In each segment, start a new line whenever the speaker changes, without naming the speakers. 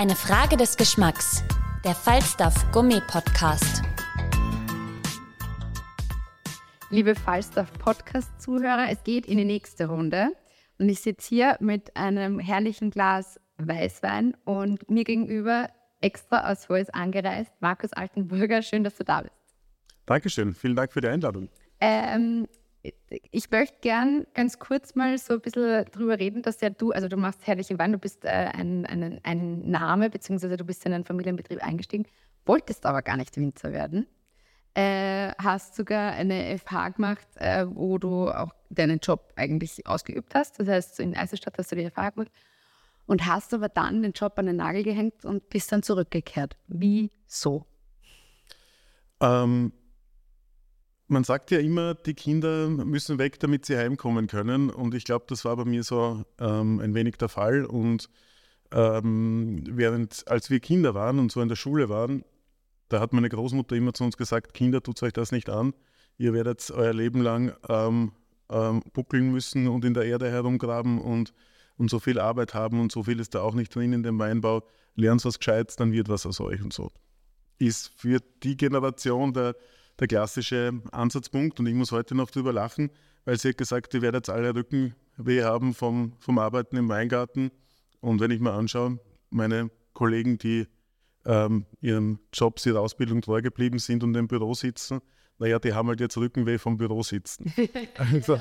Eine Frage des Geschmacks. Der Falstaff Gummi Podcast.
Liebe Falstaff Podcast-Zuhörer, es geht in die nächste Runde. Und ich sitze hier mit einem herrlichen Glas Weißwein und mir gegenüber extra aus Holz angereist, Markus Altenburger. Schön, dass du da bist.
Dankeschön, vielen Dank für die Einladung.
Ähm, ich möchte gern ganz kurz mal so ein bisschen drüber reden, dass ja du, also du machst herrliche Wein, du bist äh, ein, ein, ein Name, beziehungsweise du bist in einen Familienbetrieb eingestiegen, wolltest aber gar nicht Winzer werden. Äh, hast sogar eine FH gemacht, äh, wo du auch deinen Job eigentlich ausgeübt hast. Das heißt, in Eisenstadt hast du die FH gemacht und hast aber dann den Job an den Nagel gehängt und bist dann zurückgekehrt. Wieso?
Ähm, man sagt ja immer, die Kinder müssen weg, damit sie heimkommen können. Und ich glaube, das war bei mir so ähm, ein wenig der Fall. Und ähm, während, als wir Kinder waren und so in der Schule waren, da hat meine Großmutter immer zu uns gesagt, Kinder, tut euch das nicht an. Ihr werdet euer Leben lang ähm, ähm, buckeln müssen und in der Erde herumgraben und, und so viel Arbeit haben und so viel ist da auch nicht drin in dem Weinbau. Lernt was Gescheites, dann wird was aus euch und so. Ist für die Generation der der klassische Ansatzpunkt. Und ich muss heute noch drüber lachen, weil sie hat gesagt, ihr werdet alle Rückenweh haben vom, vom Arbeiten im Weingarten. Und wenn ich mir anschaue, meine Kollegen, die ähm, ihrem Job, ihrer Ausbildung treu geblieben sind und im Büro sitzen, naja, die haben halt jetzt Rückenweh vom Büro sitzen. also,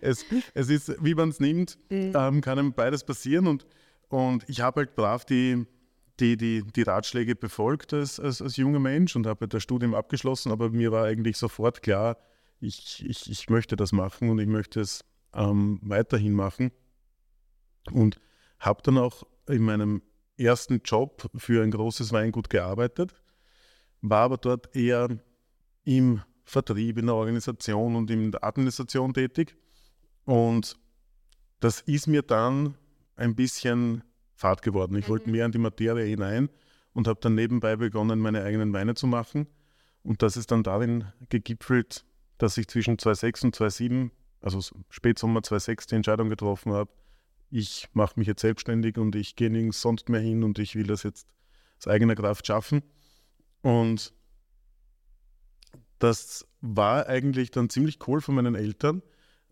es, es ist, wie man es nimmt, mhm. ähm, kann einem beides passieren. Und, und ich habe halt brav die, die, die, die Ratschläge befolgt als, als, als junger Mensch und habe das Studium abgeschlossen, aber mir war eigentlich sofort klar, ich, ich, ich möchte das machen und ich möchte es ähm, weiterhin machen. Und habe dann auch in meinem ersten Job für ein großes Weingut gearbeitet, war aber dort eher im Vertrieb, in der Organisation und in der Administration tätig. Und das ist mir dann ein bisschen Fahrt geworden. Ich mhm. wollte mehr in die Materie hinein und habe dann nebenbei begonnen, meine eigenen Weine zu machen. Und das ist dann darin gegipfelt, dass ich zwischen 2006 und 2007, also Spätsommer 2006, die Entscheidung getroffen habe, ich mache mich jetzt selbstständig und ich gehe nirgends sonst mehr hin und ich will das jetzt aus eigener Kraft schaffen. Und das war eigentlich dann ziemlich cool von meinen Eltern,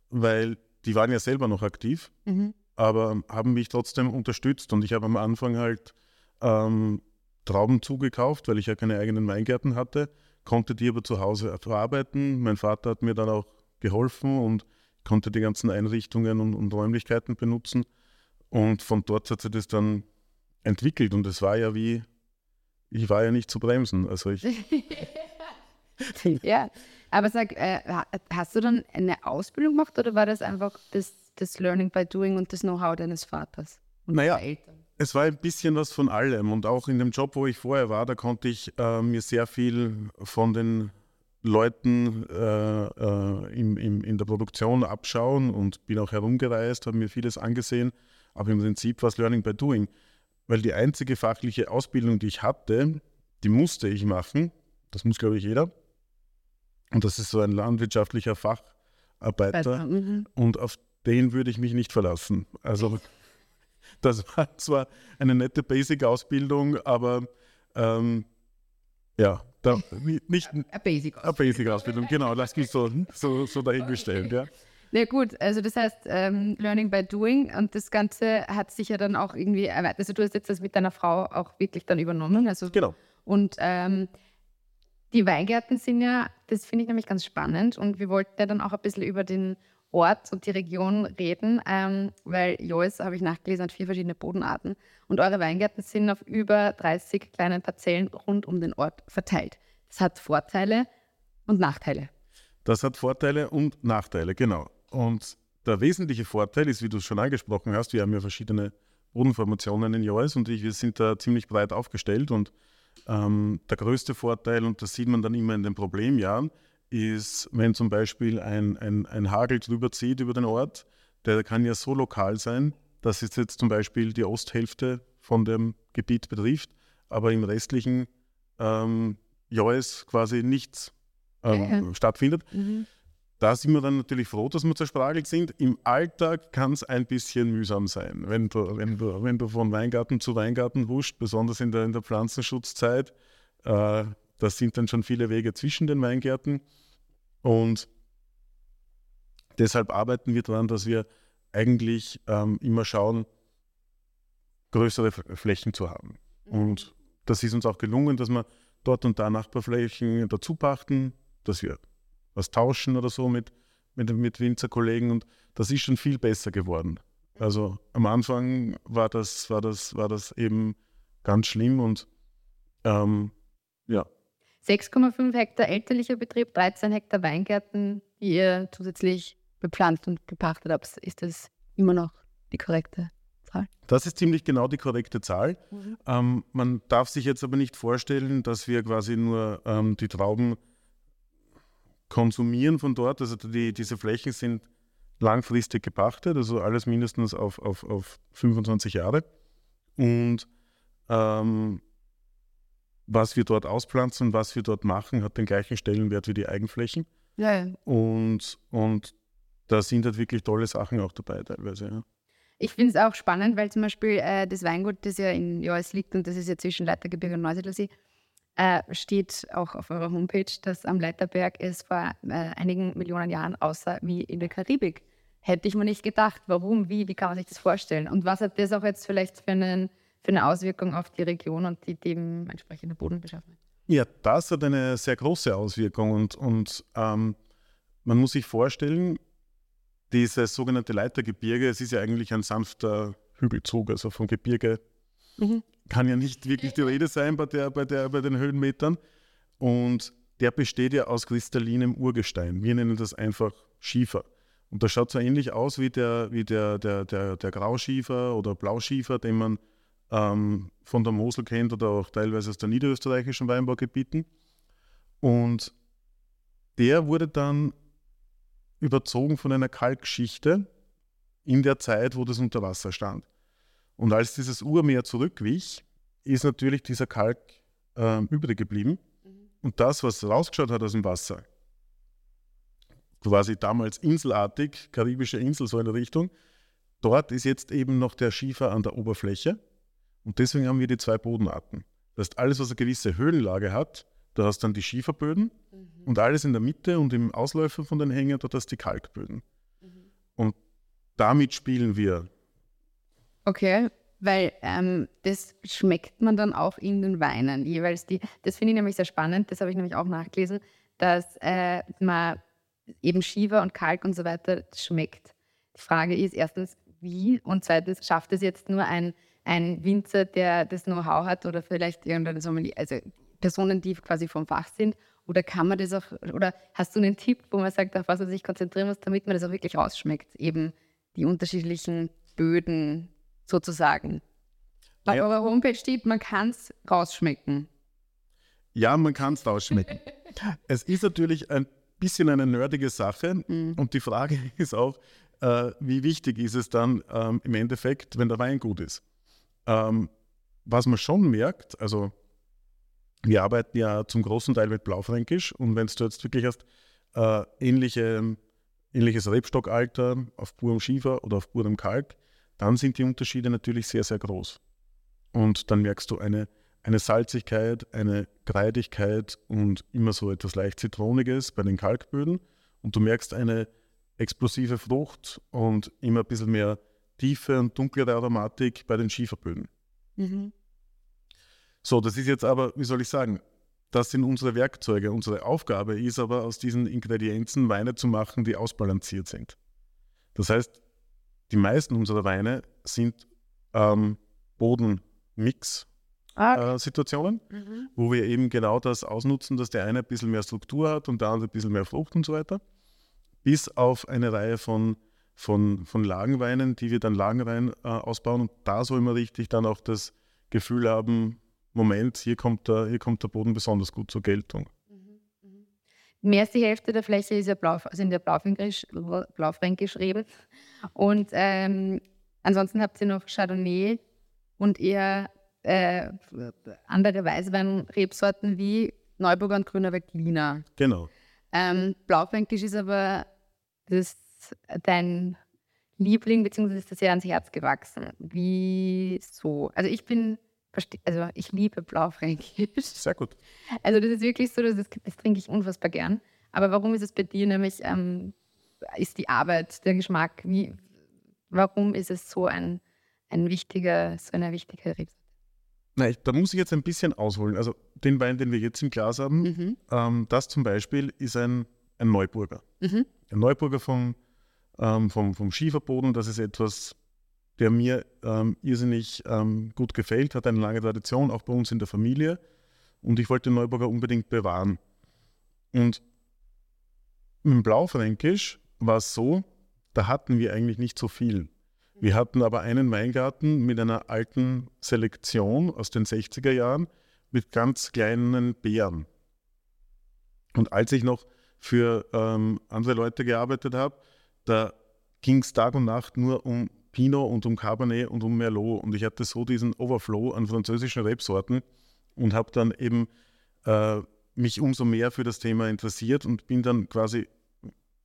weil die waren ja selber noch aktiv. Mhm aber haben mich trotzdem unterstützt. Und ich habe am Anfang halt ähm, Trauben zugekauft, weil ich ja keine eigenen Weingärten hatte, konnte die aber zu Hause verarbeiten. Mein Vater hat mir dann auch geholfen und konnte die ganzen Einrichtungen und, und Räumlichkeiten benutzen. Und von dort hat sich das dann entwickelt. Und es war ja wie, ich war ja nicht zu bremsen. Also ich.
ja, aber sag, äh, hast du dann eine Ausbildung gemacht oder war das einfach das das Learning by Doing und das Know-how deines Vaters und
naja, Eltern? Es war ein bisschen was von allem und auch in dem Job, wo ich vorher war, da konnte ich äh, mir sehr viel von den Leuten äh, äh, im, im, in der Produktion abschauen und bin auch herumgereist, habe mir vieles angesehen, aber im Prinzip war es Learning by Doing, weil die einzige fachliche Ausbildung, die ich hatte, die musste ich machen, das muss glaube ich jeder, und das ist so ein landwirtschaftlicher Facharbeiter. Mhm. Und auf den würde ich mich nicht verlassen. Also das war zwar eine nette Basic-Ausbildung, aber ähm, ja, da, nicht eine
Basic-Ausbildung.
Basic genau, lass mich so, so, so dahingestellt, ja.
Na gut, also das heißt ähm, Learning by Doing und das Ganze hat sich ja dann auch irgendwie erweitert. Also du hast jetzt das mit deiner Frau auch wirklich dann übernommen. Also,
genau.
Und ähm, die Weingärten sind ja, das finde ich nämlich ganz spannend und wir wollten ja dann auch ein bisschen über den Ort und die Region reden, ähm, weil Joyce, habe ich nachgelesen, hat vier verschiedene Bodenarten und eure Weingärten sind auf über 30 kleinen Parzellen rund um den Ort verteilt. Das hat Vorteile, Und Nachteile.
Das hat Vorteile und Nachteile, genau. Und der wesentliche Vorteil ist, wie du es schon angesprochen hast, wir haben ja verschiedene Bodenformationen in Jois und ich, wir sind da ziemlich breit aufgestellt und ähm, der größte Vorteil, und das sieht man dann immer in den Problemjahren, ist, wenn zum Beispiel ein, ein, ein Hagel drüber zieht über den Ort, der kann ja so lokal sein, dass es jetzt zum Beispiel die Osthälfte von dem Gebiet betrifft, aber im restlichen ähm, Joes quasi nichts ähm, ja. stattfindet. Mhm. Da sind wir dann natürlich froh, dass wir zersprachelt sind. Im Alltag kann es ein bisschen mühsam sein, wenn du, wenn, du, wenn du von Weingarten zu Weingarten huscht, besonders in der, in der Pflanzenschutzzeit. Äh, da sind dann schon viele Wege zwischen den Weingärten. Und deshalb arbeiten wir daran, dass wir eigentlich ähm, immer schauen, größere Flächen zu haben. Mhm. Und das ist uns auch gelungen, dass wir dort und da Nachbarflächen dazu pachten, dass wir was tauschen oder so mit, mit, mit Winzerkollegen und das ist schon viel besser geworden. Also am Anfang war das, war das, war das eben ganz schlimm und ähm, ja.
6,5 Hektar elterlicher Betrieb, 13 Hektar Weingärten, die ihr zusätzlich bepflanzt und gepachtet habt. Ist das immer noch die korrekte Zahl?
Das ist ziemlich genau die korrekte Zahl. Mhm. Ähm, man darf sich jetzt aber nicht vorstellen, dass wir quasi nur ähm, die Trauben konsumieren von dort. Also die, diese Flächen sind langfristig gepachtet, also alles mindestens auf, auf, auf 25 Jahre. Und ähm, was wir dort auspflanzen, was wir dort machen, hat den gleichen Stellenwert wie die Eigenflächen.
Ja, ja.
Und, und da sind halt wirklich tolle Sachen auch dabei teilweise. Ja.
Ich finde es auch spannend, weil zum Beispiel äh, das Weingut, das ja in Joas liegt und das ist ja zwischen Leitergebirge und Neusiedlersee, äh, steht auch auf eurer Homepage, dass am Leiterberg es vor äh, einigen Millionen Jahren aussah wie in der Karibik. Hätte ich mir nicht gedacht. Warum? Wie? Wie kann man sich das vorstellen? Und was hat das auch jetzt vielleicht für, einen, für eine Auswirkung auf die Region und die dementsprechende Bodenbeschaffenheit?
Ja, das hat eine sehr große Auswirkung und, und ähm, man muss sich vorstellen, dieses sogenannte Leitergebirge, es ist ja eigentlich ein sanfter Hügelzug, also vom Gebirge mhm. kann ja nicht wirklich die Rede sein bei, der, bei, der, bei den Höhenmetern. Und der besteht ja aus kristallinem Urgestein. Wir nennen das einfach Schiefer. Und das schaut so ähnlich aus wie der, wie der, der, der, der Grauschiefer oder Blauschiefer, den man ähm, von der Mosel kennt oder auch teilweise aus der niederösterreichischen Weinbaugebieten. Und der wurde dann überzogen von einer Kalkschichte in der Zeit, wo das unter Wasser stand. Und als dieses Urmeer zurückwich, ist natürlich dieser Kalk äh, übrig geblieben. Mhm. Und das, was rausgeschaut hat aus dem Wasser, quasi damals inselartig, karibische Insel so in der Richtung, dort ist jetzt eben noch der Schiefer an der Oberfläche. Und deswegen haben wir die zwei Bodenarten. Das heißt, alles, was eine gewisse Höhenlage hat, da hast du dann die Schieferböden mhm. und alles in der Mitte und im Ausläufer von den Hängen, dort hast du die Kalkböden. Mhm. Und damit spielen wir.
Okay, weil ähm, das schmeckt man dann auch in den Weinen jeweils. Die, das finde ich nämlich sehr spannend, das habe ich nämlich auch nachgelesen, dass äh, man eben Schiefer und Kalk und so weiter schmeckt. Die Frage ist erstens, wie und zweitens, schafft es jetzt nur ein, ein Winzer, der das Know-how hat oder vielleicht irgendeine Sommelier, also Personen, die quasi vom Fach sind? Oder kann man das auch, oder hast du einen Tipp, wo man sagt, auf was man sich konzentrieren muss, damit man das auch wirklich rausschmeckt? Eben die unterschiedlichen Böden sozusagen. Bei ja. eurer Homepage steht, man kann es rausschmecken.
Ja, man kann es rausschmecken. es ist natürlich ein bisschen eine nerdige Sache mhm. und die Frage ist auch, äh, wie wichtig ist es dann ähm, im Endeffekt, wenn der Wein gut ist. Ähm, was man schon merkt, also wir arbeiten ja zum großen Teil mit Blaufränkisch und wenn du jetzt wirklich hast, äh, ähnliche, ähnliches Rebstockalter auf purem Schiefer oder auf purem Kalk, dann sind die Unterschiede natürlich sehr, sehr groß. Und dann merkst du eine, eine Salzigkeit, eine Kreidigkeit und immer so etwas leicht Zitroniges bei den Kalkböden. Und du merkst eine explosive Frucht und immer ein bisschen mehr tiefe und dunklere Aromatik bei den Schieferböden. Mhm. So, das ist jetzt aber, wie soll ich sagen, das sind unsere Werkzeuge. Unsere Aufgabe ist aber, aus diesen Ingredienzen Weine zu machen, die ausbalanciert sind. Das heißt, die meisten unserer Weine sind ähm, Bodenmix.
Ah,
äh, Situationen, wo wir eben genau das ausnutzen, dass der eine ein bisschen mehr Struktur hat und der andere ein bisschen mehr Frucht und so weiter. Bis auf eine Reihe von, von, von Lagenweinen, die wir dann Lagenwein äh, ausbauen. Und da soll man richtig dann auch das Gefühl haben, Moment, hier kommt der, hier kommt der Boden besonders gut zur Geltung.
Mehr als die Hälfte der Fläche ist ja blau, also in der Blaufränkisch, Blaufränkisch Reben. Und ähm, ansonsten habt ihr noch Chardonnay und eher äh, andere Weißwein-Rebsorten wie Neuburger und Grüner Veltliner.
Genau.
Ähm, Blaufränkisch ist aber das, dein Liebling, beziehungsweise ist das ja ans Herz gewachsen. Wieso? Also ich bin, also ich liebe Blaufränkisch.
Sehr gut.
Also das ist wirklich so, das, das trinke ich unfassbar gern. Aber warum ist es bei dir nämlich, ähm, ist die Arbeit, der Geschmack, wie, warum ist es so ein, ein wichtiger, so eine wichtige Rebsorte?
Nein, da muss ich jetzt ein bisschen ausholen. Also den Wein, den wir jetzt im Glas haben, ähm, das zum Beispiel ist ein, ein Neuburger.
Mhm.
Ein Neuburger vom, ähm, vom, vom Schieferboden, das ist etwas, der mir ähm, irrsinnig ähm, gut gefällt, hat eine lange Tradition, auch bei uns in der Familie. Und ich wollte Neuburger unbedingt bewahren. Und dem Blaufränkisch war es so, da hatten wir eigentlich nicht so viel. Wir hatten aber einen Weingarten mit einer alten Selektion aus den 60er Jahren mit ganz kleinen Beeren. Und als ich noch für ähm, andere Leute gearbeitet habe, da ging es Tag und Nacht nur um Pinot und um Cabernet und um Merlot. Und ich hatte so diesen Overflow an französischen Rebsorten und habe dann eben äh, mich umso mehr für das Thema interessiert und bin dann quasi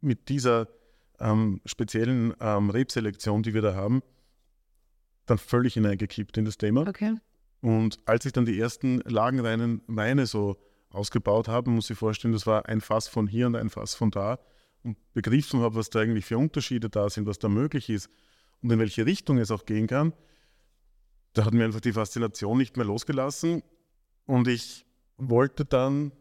mit dieser ähm, speziellen ähm, Rebselektion, die wir da haben, dann völlig hineingekippt in das Thema.
Okay.
Und als ich dann die ersten lagenreinen Weine so ausgebaut habe, muss ich vorstellen, das war ein Fass von hier und ein Fass von da begriffen habe, was da eigentlich für Unterschiede da sind, was da möglich ist und in welche Richtung es auch gehen kann, da hat mir einfach die Faszination nicht mehr losgelassen. Und ich wollte dann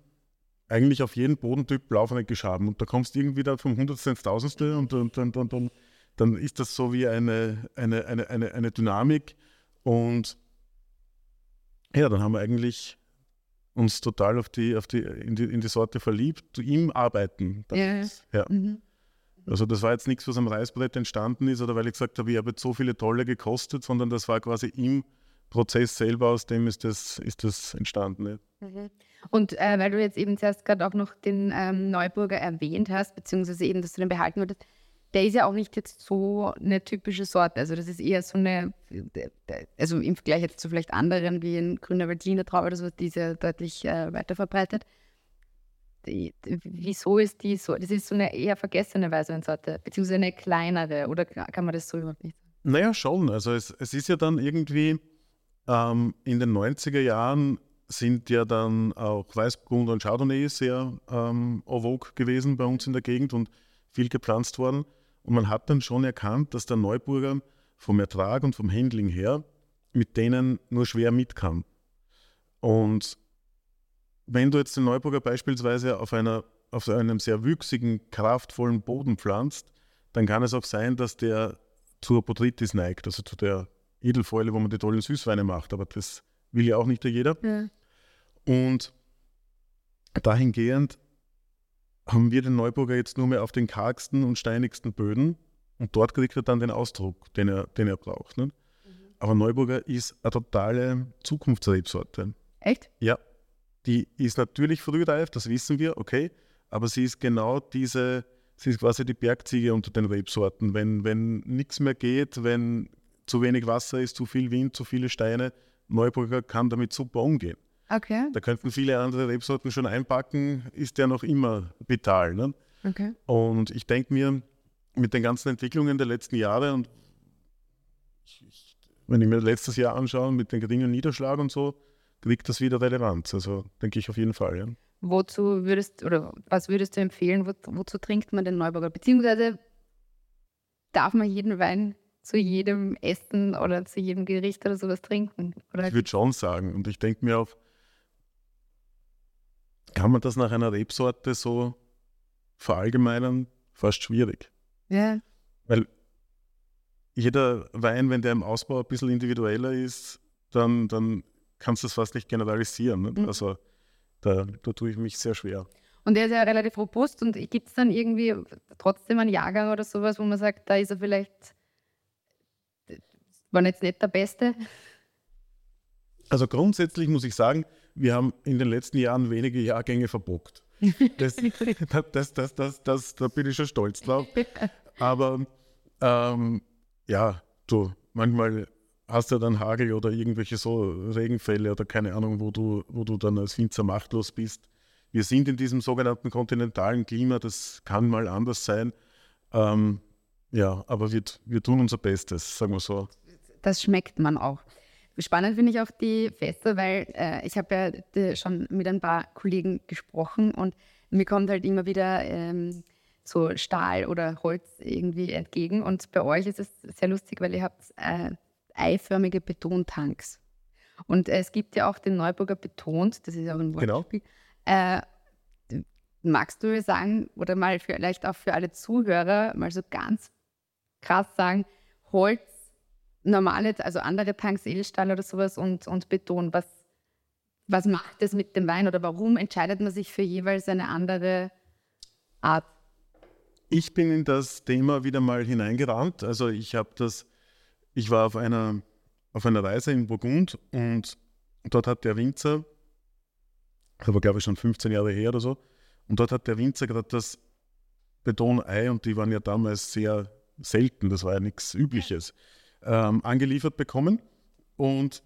eigentlich auf jeden Bodentyp Blaufränkisch haben. Und da kommst du irgendwie dann vom Hundertste ins Tausendste und, und, und, und, und dann ist das so wie eine, eine, eine, eine, eine Dynamik. Und ja, dann haben wir eigentlich uns total auf die, auf die, in, die, in die Sorte verliebt, im Arbeiten. Das
Ja,
ja.
Mhm.
Also das war jetzt nichts, was am Reißbrett entstanden ist oder weil ich gesagt habe, ich habe jetzt so viele Tolle gekostet, sondern das war quasi im Prozess selber, aus dem ist das, ist das entstanden. Ja.
Und äh, weil du jetzt eben zuerst gerade auch noch den ähm, Neuburger erwähnt hast, beziehungsweise eben, dass du den behalten würdest, der ist ja auch nicht jetzt so eine typische Sorte. Also das ist eher so eine, also im Vergleich jetzt zu vielleicht anderen wie ein grüner Veltliner Traube oder sowas, die ist ja deutlich äh, weiter verbreitet. Die, wieso ist die so? Das ist so eine eher vergessene Weißweinsorte, beziehungsweise eine kleinere, oder kann man das so überhaupt nicht sagen?
Naja, schon. Also es, es ist ja dann irgendwie ähm, in den 90er Jahren sind ja dann auch Weißburgunder und Chardonnay sehr ähm, en vogue gewesen bei uns in der Gegend und viel gepflanzt worden. Und man hat dann schon erkannt, dass der Neuburger vom Ertrag und vom Handling her mit denen nur schwer mit kann. Und wenn du jetzt den Neuburger beispielsweise auf, einer, auf einem sehr wüchsigen, kraftvollen Boden pflanzt, dann kann es auch sein, dass der zur Botrytis neigt, also zu der Edelfäule, wo man die tollen Süßweine macht. Aber das will ja auch nicht jeder.
Ja.
Und dahingehend haben wir den Neuburger jetzt nur mehr auf den kargsten und steinigsten Böden und dort kriegt er dann den Ausdruck, den er, den er braucht. Ne? Aber Neuburger ist eine totale Zukunftsrebsorte.
Echt?
Ja, die ist natürlich frühreif, das wissen wir, okay, aber sie ist genau diese, sie ist quasi die Bergziege unter den Rebsorten. Wenn, wenn nichts mehr geht, wenn zu wenig Wasser ist, zu viel Wind, zu viele Steine, Neuburger kann damit super umgehen.
Okay.
Da könnten viele andere Rebsorten schon einpacken, ist der noch immer vital. Ne?
Okay.
Und ich denke mir, mit den ganzen Entwicklungen der letzten Jahre und wenn ich mir letztes Jahr anschaue, mit den geringen Niederschlag und so, kriegt das wieder Relevanz. Also denke ich auf jeden Fall. Ja.
Wozu würdest oder was würdest du empfehlen, wo, wozu trinkt man den Neuburger? Beziehungsweise darf man jeden Wein zu jedem Essen oder zu jedem Gericht oder sowas trinken? Oder?
Ich würde schon sagen. Und ich denke mir auch, kann man das nach einer Rebsorte so verallgemeinern? Fast schwierig.
Ja.
Weil jeder Wein, wenn der im Ausbau ein bisschen individueller ist, dann, dann kannst das fast nicht generalisieren. Nicht?
Mhm.
Also da, da tue ich mich sehr schwer.
Und der ist ja relativ robust und gibt es dann irgendwie trotzdem einen Jahrgang oder sowas, wo man sagt, da ist er vielleicht, war jetzt nicht der Beste?
Also grundsätzlich muss ich sagen, wir haben in den letzten Jahren wenige Jahrgänge verbockt. Das, das, das, das, das, da bin ich schon stolz drauf. Aber ähm, ja, du, manchmal hast du dann Hagel oder irgendwelche so Regenfälle oder keine Ahnung, wo du, wo du dann als Winzer machtlos bist. Wir sind in diesem sogenannten kontinentalen Klima, das kann mal anders sein. Ähm, ja, aber wir, wir tun unser Bestes, sagen wir so.
Das schmeckt man auch. Spannend finde ich auch die Feste, weil äh, ich habe ja die, schon mit ein paar Kollegen gesprochen und mir kommt halt immer wieder ähm, so Stahl oder Holz irgendwie entgegen. Und bei euch ist es sehr lustig, weil ihr habt äh, eiförmige Betontanks. Und äh, es gibt ja auch den Neuburger Betont, das ist auch ein
Genau.
Wortspiel. Äh, magst du sagen, oder mal vielleicht auch für alle Zuhörer, mal so ganz krass sagen, Holz, normale, also andere Tanks, Edelstahl oder sowas und, und Beton, was, was macht das mit dem Wein oder warum entscheidet man sich für jeweils eine andere Art?
Ich bin in das Thema wieder mal hineingerannt. Also ich habe das, ich war auf einer, auf einer Reise in Burgund und dort hat der Winzer, das war glaube ich schon 15 Jahre her oder so, und dort hat der Winzer gerade das Betonei, und die waren ja damals sehr selten, das war ja nichts Übliches, ähm, angeliefert bekommen. Und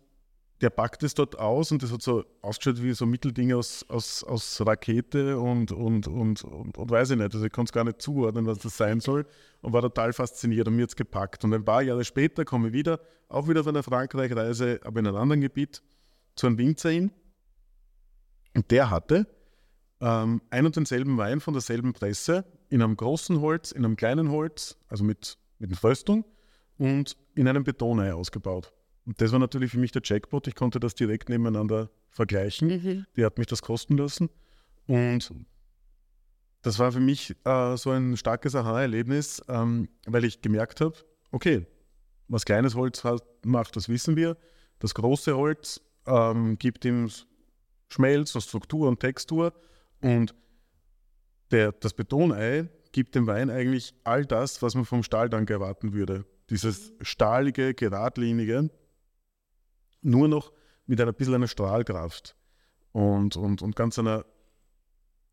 der packt es dort aus und das hat so ausgeschaut wie so Mitteldinge aus, aus, aus Rakete und, und, und, und, und weiß ich nicht. Also ich konnte es gar nicht zuordnen, was das sein soll und war total fasziniert und mir jetzt gepackt. Und ein paar Jahre später komme ich wieder, auch wieder von einer Frankreich-Reise, aber in einem anderen Gebiet, zu einem Winzer hin. Und der hatte ähm, ein und denselben Wein von derselben Presse in einem großen Holz, in einem kleinen Holz, also mit, mit einer Fröstung und in einem Betonei ausgebaut. Und das war natürlich für mich der Jackpot. Ich konnte das direkt nebeneinander vergleichen. Die hat mich das kosten lassen. Und das war für mich äh, so ein starkes Aha-Erlebnis, ähm, weil ich gemerkt habe, okay, was kleines Holz hat, macht, das wissen wir. Das große Holz ähm, gibt ihm Schmelz und Struktur und Textur. Und der, das Betonei gibt dem Wein eigentlich all das, was man vom Stahltank erwarten würde. Dieses stahlige, geradlinige, nur noch mit einer bisschen einer Strahlkraft und, und, und ganz einer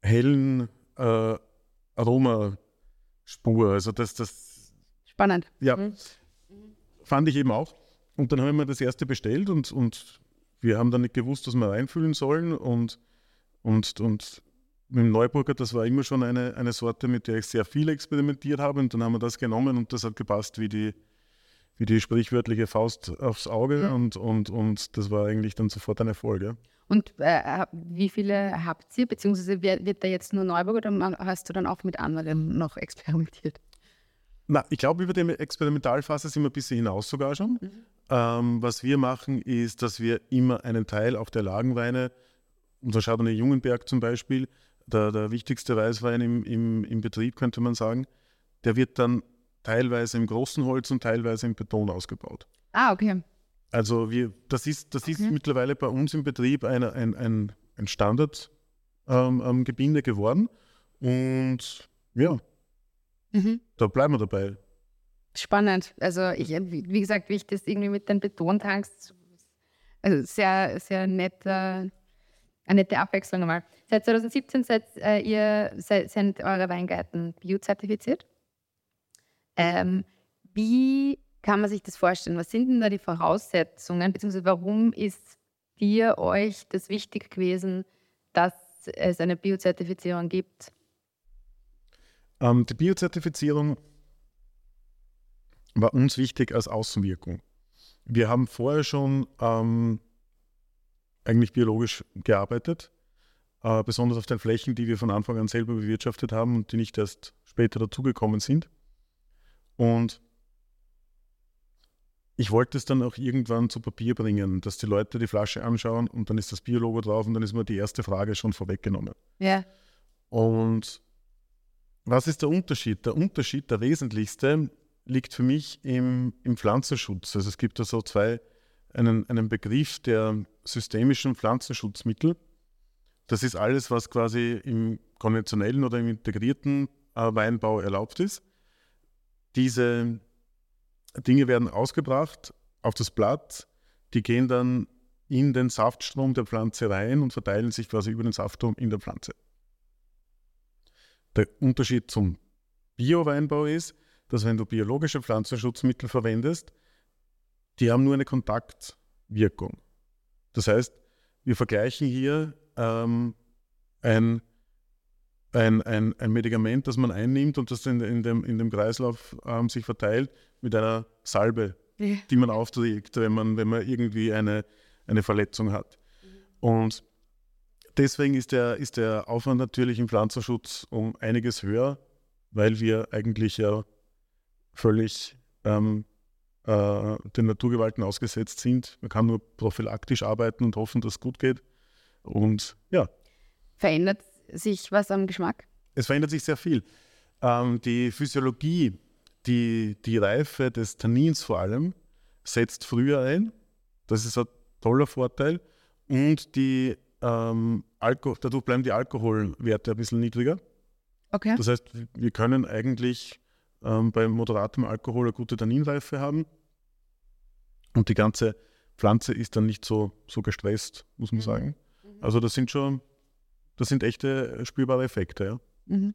hellen äh, Aromaspur. Also das, das
Spannend.
ja,
Mhm.
fand ich eben auch. Und dann haben wir das erste bestellt und, und wir haben dann nicht gewusst, was wir reinfüllen sollen. Und, und, und mit dem Neuburger, das war immer schon eine, eine Sorte, mit der ich sehr viel experimentiert habe. Und dann haben wir das genommen und das hat gepasst wie die, wie die sprichwörtliche Faust aufs Auge.
Ja.
Und, und, und das war eigentlich dann sofort ein Erfolg. Ja.
Und äh, wie viele habt ihr, beziehungsweise wird da jetzt nur Neuburg oder hast du dann auch mit anderen noch experimentiert?
Na, ich glaube, über die Experimentalphase sind wir ein bisschen hinaus sogar schon. Ähm, was wir machen, ist, dass wir immer einen Teil auch der Lagenweine, unser Chardonnay Jungenberg zum Beispiel, der, der wichtigste Weißwein im, im, im Betrieb, könnte man sagen, der wird dann teilweise im großen Holz und teilweise im Beton ausgebaut.
Ah, okay.
Also wir, das ist, das ist
Mhm.
mittlerweile bei uns im Betrieb eine, ein, ein, ein Standardgebinde ähm, ähm, geworden. Und ja,
Mhm.
da bleiben wir dabei.
Spannend. Also ich, wie gesagt, wie ich das irgendwie mit den Betontanks, also sehr, sehr nette, eine nette Abwechslung nochmal. Seit 2017 seid äh, ihr, seid, sind eure Weingärten biozertifiziert. Ähm, wie kann man sich das vorstellen? Was sind denn da die Voraussetzungen, beziehungsweise warum ist dir, euch das wichtig gewesen, dass es eine Biozertifizierung gibt?
Ähm, die Biozertifizierung war uns wichtig als Außenwirkung. Wir haben vorher schon ähm, eigentlich biologisch gearbeitet, äh, besonders auf den Flächen, die wir von Anfang an selber bewirtschaftet haben und die nicht erst später dazugekommen sind. Und ich wollte es dann auch irgendwann zu Papier bringen, dass die Leute die Flasche anschauen und dann ist das Biologo drauf und dann ist mir die erste Frage schon vorweggenommen.
Ja.
Und was ist der Unterschied? Der Unterschied, der wesentlichste, liegt für mich im, im Pflanzenschutz. Also es gibt da so zwei, einen, einen Begriff, der systemischen Pflanzenschutzmittel. Das ist alles, was quasi im konventionellen oder im integrierten äh, Weinbau erlaubt ist. Diese Dinge werden ausgebracht auf das Blatt, die gehen dann in den Saftstrom der Pflanze rein und verteilen sich quasi über den Saftstrom in der Pflanze. Der Unterschied zum Bio-Weinbau ist, dass wenn du biologische Pflanzenschutzmittel verwendest, die haben nur eine Kontaktwirkung. Das heißt, wir vergleichen hier ähm, ein, ein, ein, ein, Medikament, das man einnimmt und das in, in, dem, in dem Kreislauf ähm, sich verteilt, mit einer Salbe, ja. die man aufträgt, wenn man, wenn man irgendwie eine, eine Verletzung hat. Mhm. Und deswegen ist der, ist der Aufwand natürlich im Pflanzenschutz um einiges höher, weil wir eigentlich ja völlig ähm, äh, den Naturgewalten ausgesetzt sind. Man kann nur prophylaktisch arbeiten und hoffen, dass es gut geht. Und ja.
Verändert sich was am Geschmack?
Es verändert sich sehr viel. Ähm, die Physiologie, die, die Reife des Tannins vor allem, setzt früher ein. Das ist ein toller Vorteil. Und die, ähm, dadurch bleiben die Alkoholwerte ein bisschen niedriger.
Okay.
Das heißt, wir können eigentlich ähm, bei moderatem Alkohol eine gute Tanninreife haben. Und die ganze Pflanze ist dann nicht so, so gestresst, muss man mhm. sagen. Mhm. Also das sind schon, das sind echte spürbare Effekte, ja.
Mhm.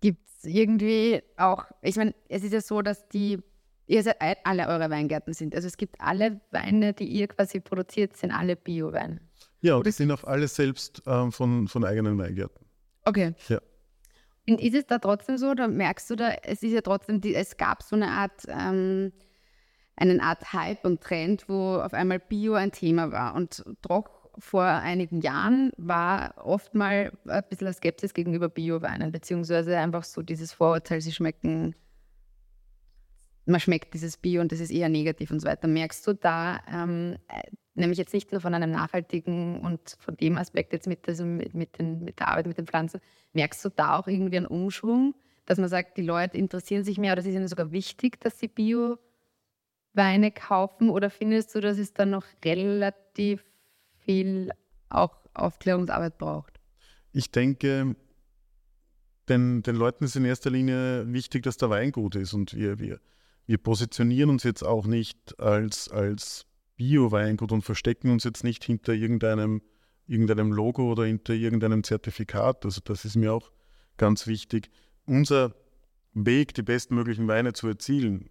Gibt es irgendwie auch, ich meine, es ist ja so, dass die, ihr seid alle eure Weingärten sind. Also es gibt alle Weine, die ihr quasi produziert, sind alle Bio-Weine.
Ja, und die sind auch alle selbst ähm, von, von eigenen Weingärten.
Okay.
Ja.
Und ist es da trotzdem so, oder merkst du da, es ist ja trotzdem, die, es gab so eine Art, ähm, eine Art Hype und Trend, wo auf einmal Bio ein Thema war. Und doch vor einigen Jahren war oft mal ein bisschen Skepsis gegenüber Bio-Weinen, beziehungsweise einfach so dieses Vorurteil, sie schmecken, man schmeckt dieses Bio und das ist eher negativ und so weiter. Merkst du da, ähm, nämlich jetzt nicht nur von einem nachhaltigen und von dem Aspekt jetzt mit, also mit, mit, den, mit der Arbeit mit den Pflanzen, merkst du da auch irgendwie einen Umschwung, dass man sagt, die Leute interessieren sich mehr oder es ist ihnen sogar wichtig, dass sie Bio Weine kaufen oder findest du, dass es dann noch relativ viel auch Aufklärungsarbeit braucht?
Ich denke, den, den Leuten ist in erster Linie wichtig, dass der Wein gut ist und wir, wir, wir positionieren uns jetzt auch nicht als, als Bio-Weingut und verstecken uns jetzt nicht hinter irgendeinem, irgendeinem Logo oder hinter irgendeinem Zertifikat. Also das ist mir auch ganz wichtig. Unser Weg, die bestmöglichen Weine zu erzielen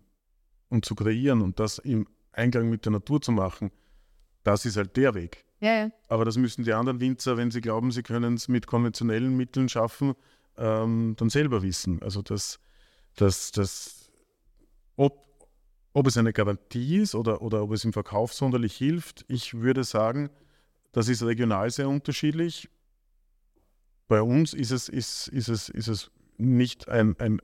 und zu kreieren und das im Einklang mit der Natur zu machen, das ist halt der Weg.
Ja, ja.
Aber das müssen die anderen Winzer, wenn sie glauben, sie können es mit konventionellen Mitteln schaffen, ähm, dann selber wissen. Also das, das, das, ob ob es eine Garantie ist oder, oder ob es im Verkauf sonderlich hilft, ich würde sagen, das ist regional sehr unterschiedlich. Bei uns ist es, ist, ist es, ist es nicht ein, ein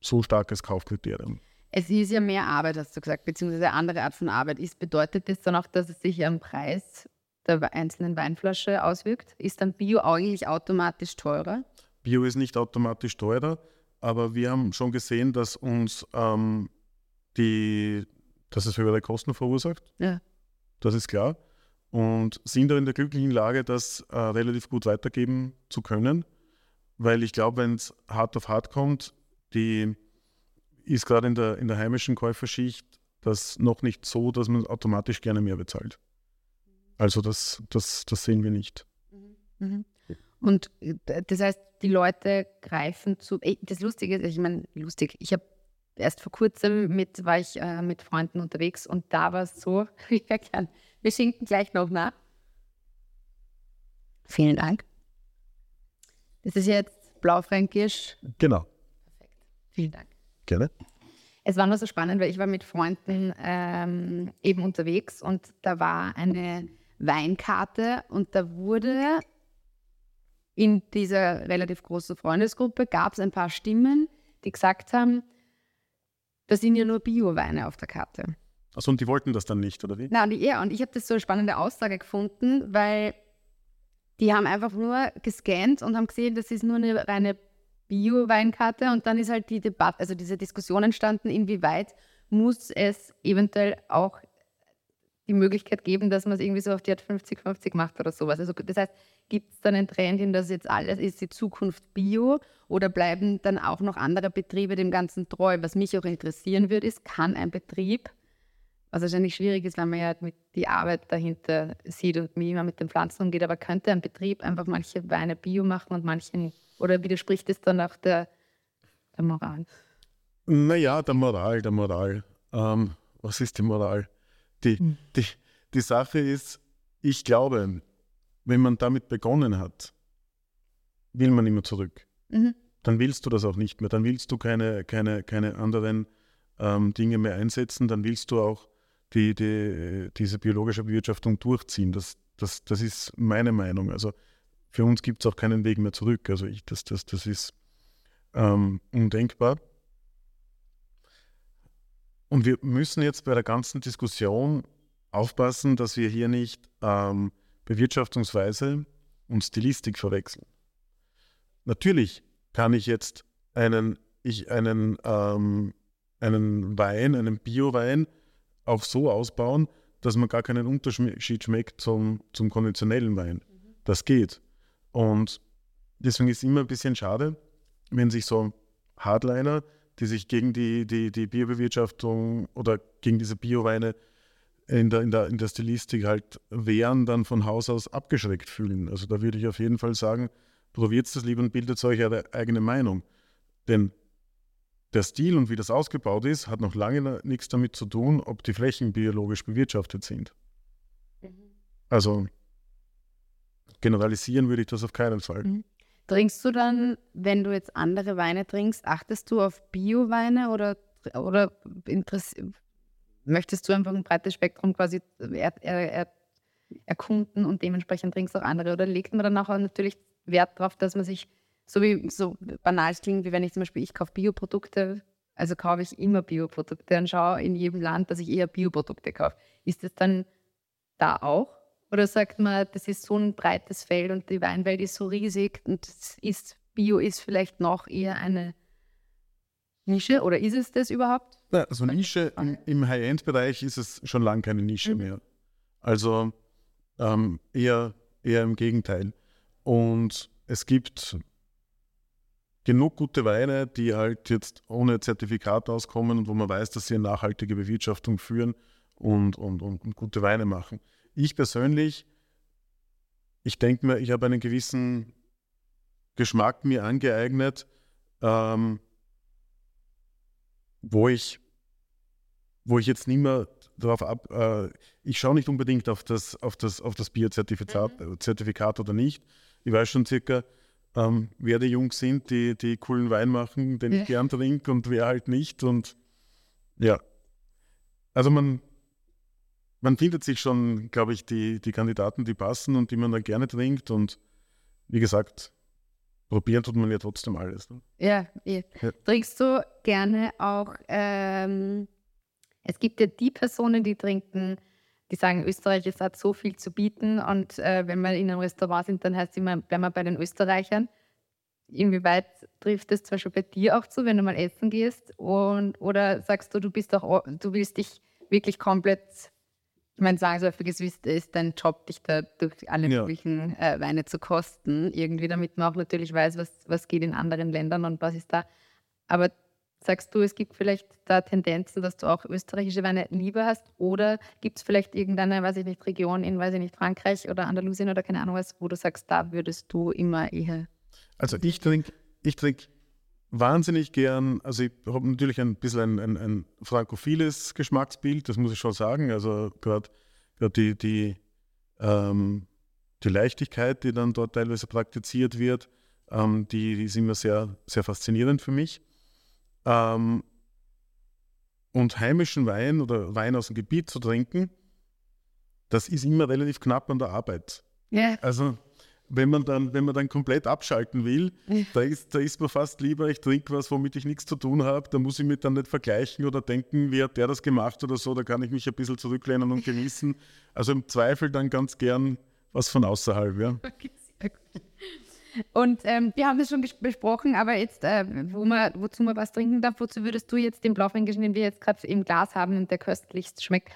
so starkes Kaufkriterium.
Es ist ja mehr Arbeit, hast du gesagt, beziehungsweise eine andere Art von Arbeit. Ist, bedeutet das dann auch, dass es sich am Preis der einzelnen Weinflasche auswirkt? Ist dann Bio eigentlich automatisch teurer?
Bio ist nicht automatisch teurer, aber wir haben schon gesehen, dass uns ähm, die, dass es höhere Kosten verursacht.
Ja.
Das ist klar. Und sind da in der glücklichen Lage, das äh, relativ gut weitergeben zu können. Weil ich glaube, wenn es hart auf hart kommt, die ist gerade in der, in der heimischen Käuferschicht das noch nicht so, dass man automatisch gerne mehr bezahlt. Also das, das, das sehen wir nicht.
Mhm. mhm. Und äh, das heißt, die Leute greifen zu. Das Lustige ist, ich meine, lustig, ich habe erst vor kurzem mit, war ich äh, mit Freunden unterwegs und da war es so, ich wir schinken gleich noch nach. Vielen Dank. Das ist jetzt Blaufränkisch.
Genau.
Perfekt. Vielen Dank.
Gerne.
Es war nur so spannend, weil ich war mit Freunden ähm, eben unterwegs und da war eine Weinkarte und da wurde in dieser relativ großen Freundesgruppe gab es ein paar Stimmen, die gesagt haben, da sind ja nur Bio-Weine auf der Karte.
Achso, und die wollten das dann nicht, oder wie?
Nein, die, ja, und ich habe das so eine spannende Aussage gefunden, weil die haben einfach nur gescannt und haben gesehen, das ist nur eine reine Bio-Weinkarte und dann ist halt die Debatte, also diese Diskussion entstanden, inwieweit muss es eventuell auch die Möglichkeit geben, dass man es irgendwie so auf die Art 50-50 macht oder sowas. Also das heißt, gibt es dann einen Trend in, dass jetzt alles ist die Zukunft Bio oder bleiben dann auch noch andere Betriebe dem Ganzen treu? Was mich auch interessieren würde, ist, kann ein Betrieb, was wahrscheinlich schwierig ist, weil man ja mit die Arbeit dahinter sieht und wie man mit den Pflanzen umgeht, aber könnte ein Betrieb einfach manche Weine Bio machen und manche nicht? Oder widerspricht es dann auch der, der Moral?
Naja, der Moral, der Moral. Ähm, was ist die Moral? Die, hm. die, die Sache ist, ich glaube, wenn man damit begonnen hat, will man immer zurück. Mhm. Dann willst du das auch nicht mehr. Dann willst du keine, keine, keine anderen ähm, Dinge mehr einsetzen. Dann willst du auch die, die, diese biologische Bewirtschaftung durchziehen. Das, das, das ist meine Meinung. Also für uns gibt es auch keinen Weg mehr zurück. Also ich, das, das, das ist ähm, undenkbar. Und wir müssen jetzt bei der ganzen Diskussion aufpassen, dass wir hier nicht ähm, Bewirtschaftungsweise und Stilistik verwechseln. Natürlich kann ich jetzt einen, ich einen, ähm, einen Wein, einen Bio-Wein auch so ausbauen, dass man gar keinen Unterschied schmeckt zum, zum konventionellen Wein. Mhm. Das geht. Und deswegen ist es immer ein bisschen schade, wenn sich so Hardliner, die sich gegen die, die, die Biobewirtschaftung oder gegen diese Bioweine in der, in, der, in der Stilistik halt wehren, dann von Haus aus abgeschreckt fühlen. Also da würde ich auf jeden Fall sagen, probiert das lieber und bildet euch eure eigene Meinung. Denn der Stil und wie das ausgebaut ist, hat noch lange nichts damit zu tun, ob die Flächen biologisch bewirtschaftet sind. Mhm. Also generalisieren würde ich das auf keinen Fall. Mhm.
Trinkst du dann, wenn du jetzt andere Weine trinkst, achtest du auf Bio-Weine oder, oder möchtest du einfach ein breites Spektrum quasi er, er, er, erkunden und dementsprechend trinkst du auch andere? Oder legt man dann auch natürlich Wert darauf, dass man sich, so wie so banal klingt, wie wenn ich zum Beispiel, ich kaufe Bioprodukte, also kaufe ich immer Bioprodukte und schaue in jedem Land, dass ich eher Bioprodukte kaufe. Ist das dann da auch? Oder sagt man, das ist so ein breites Feld und die Weinwelt ist so riesig und ist, Bio ist vielleicht noch eher eine Nische oder ist es das überhaupt?
Ja, also Nische im, im High-End-Bereich ist es schon lange keine Nische mhm. mehr. Also ähm, eher, eher im Gegenteil. Und es gibt genug gute Weine, die halt jetzt ohne Zertifikat auskommen und wo man weiß, dass sie eine nachhaltige Bewirtschaftung führen und, und, und, und gute Weine machen. Ich persönlich, ich denke mir, ich habe einen gewissen Geschmack mir angeeignet, ähm, wo ich, wo ich jetzt nicht mehr darauf ab, äh, ich schaue nicht unbedingt auf das, auf das, auf das Bierzertifikat mhm. Oder nicht. Ich weiß schon circa, ähm, wer die Jungs sind, die, die coolen Wein machen, den ja. ich gern trinke und wer halt nicht. Und ja, also man, man findet sich schon, glaube ich, die, die Kandidaten, die passen und die man dann gerne trinkt. Und wie gesagt, probieren tut man ja trotzdem alles. Ne?
Ja, ja, Trinkst du gerne auch, ähm, es gibt ja die Personen, die trinken, die sagen, Österreich es hat so viel zu bieten und äh, wenn wir in einem Restaurant sind, dann heißt es immer, bleiben wir bei den Österreichern. Inwieweit trifft es zum Beispiel bei dir auch zu, wenn du mal essen gehst? Und, oder sagst du, du bist auch, du willst dich wirklich komplett ich meine, zwangsläufiges Wissen ist dein Job, dich da durch alle ja. möglichen äh, Weine zu kosten, irgendwie, damit man auch natürlich weiß, was, was geht in anderen Ländern und was ist da. Aber sagst du, es gibt vielleicht da Tendenzen, dass du auch österreichische Weine lieber hast? Oder gibt es vielleicht irgendeine, weiß ich nicht, Region in, weiß ich nicht, Frankreich oder Andalusien oder keine Ahnung was, wo du sagst, da würdest du immer eher.
Also ich trinke ich trink wahnsinnig gern, also ich habe natürlich ein bisschen ein, ein, ein, frankophiles Geschmacksbild, das muss ich schon sagen. Also gerade die, die, ähm, die Leichtigkeit, die dann dort teilweise praktiziert wird, ähm, die, die, ist immer sehr, sehr faszinierend für mich. Ähm, und heimischen Wein oder Wein aus dem Gebiet zu trinken, das ist immer relativ knapp an der Arbeit.
Ja.
Also wenn man dann, wenn man dann komplett abschalten will, da ist, da ist mir fast lieber, ich trinke was, womit ich nichts zu tun habe. Da muss ich mich dann nicht vergleichen oder denken, wie hat der das gemacht oder so. Da kann ich mich ein bisschen zurücklehnen und genießen. Also im Zweifel dann ganz gern was von außerhalb. Ja. Okay, sehr
gut. Und ähm, wir haben das schon besprochen, aber jetzt, äh, wo man, wozu man was trinken darf, wozu würdest du jetzt den Blaufränkisch, den wir jetzt gerade im Glas haben und der köstlichst schmeckt,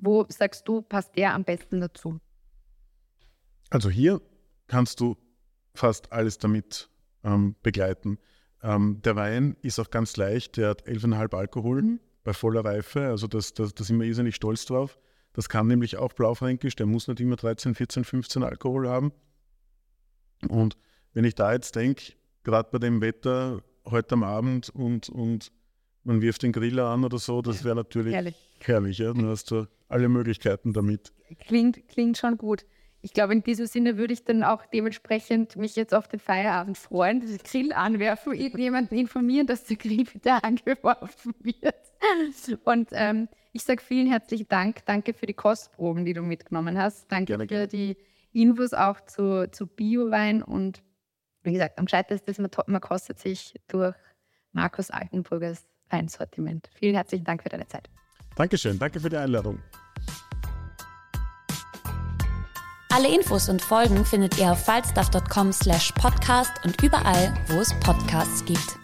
Wo sagst du, passt der am besten dazu?
Also hier kannst du fast alles damit ähm, begleiten. Ähm, der Wein ist auch ganz leicht, der hat 11,5 Alkohol mhm. bei voller Reife, also das, das, da sind wir irrsinnig stolz drauf. Das kann nämlich auch Blaufränkisch, der muss nicht immer 13, 14, 15 Alkohol haben. Und wenn ich da jetzt denke, gerade bei dem Wetter heute am Abend und, und man wirft den Griller an oder so, das wäre natürlich herrlich. herrlich ja? Dann hast du alle Möglichkeiten damit.
Klingt, klingt schon gut ich glaube, in diesem Sinne würde ich dann auch dementsprechend mich jetzt auf den Feierabend freuen, den Grill anwerfen, irgendjemanden informieren, dass der Grill bitte angeworfen wird. Und ähm, ich sage vielen herzlichen Dank. Danke für die Kostproben, die du mitgenommen hast. Danke gerne, für die Infos auch zu, zu Biowein. Und wie gesagt, am gescheitesten ist, man, man kostet sich durch Markus Altenburgers Weinsortiment. Vielen herzlichen Dank für deine Zeit.
Dankeschön. Danke für die Einladung.
Alle Infos und Folgen findet ihr auf falstaff.com slash podcast und überall, wo es Podcasts gibt.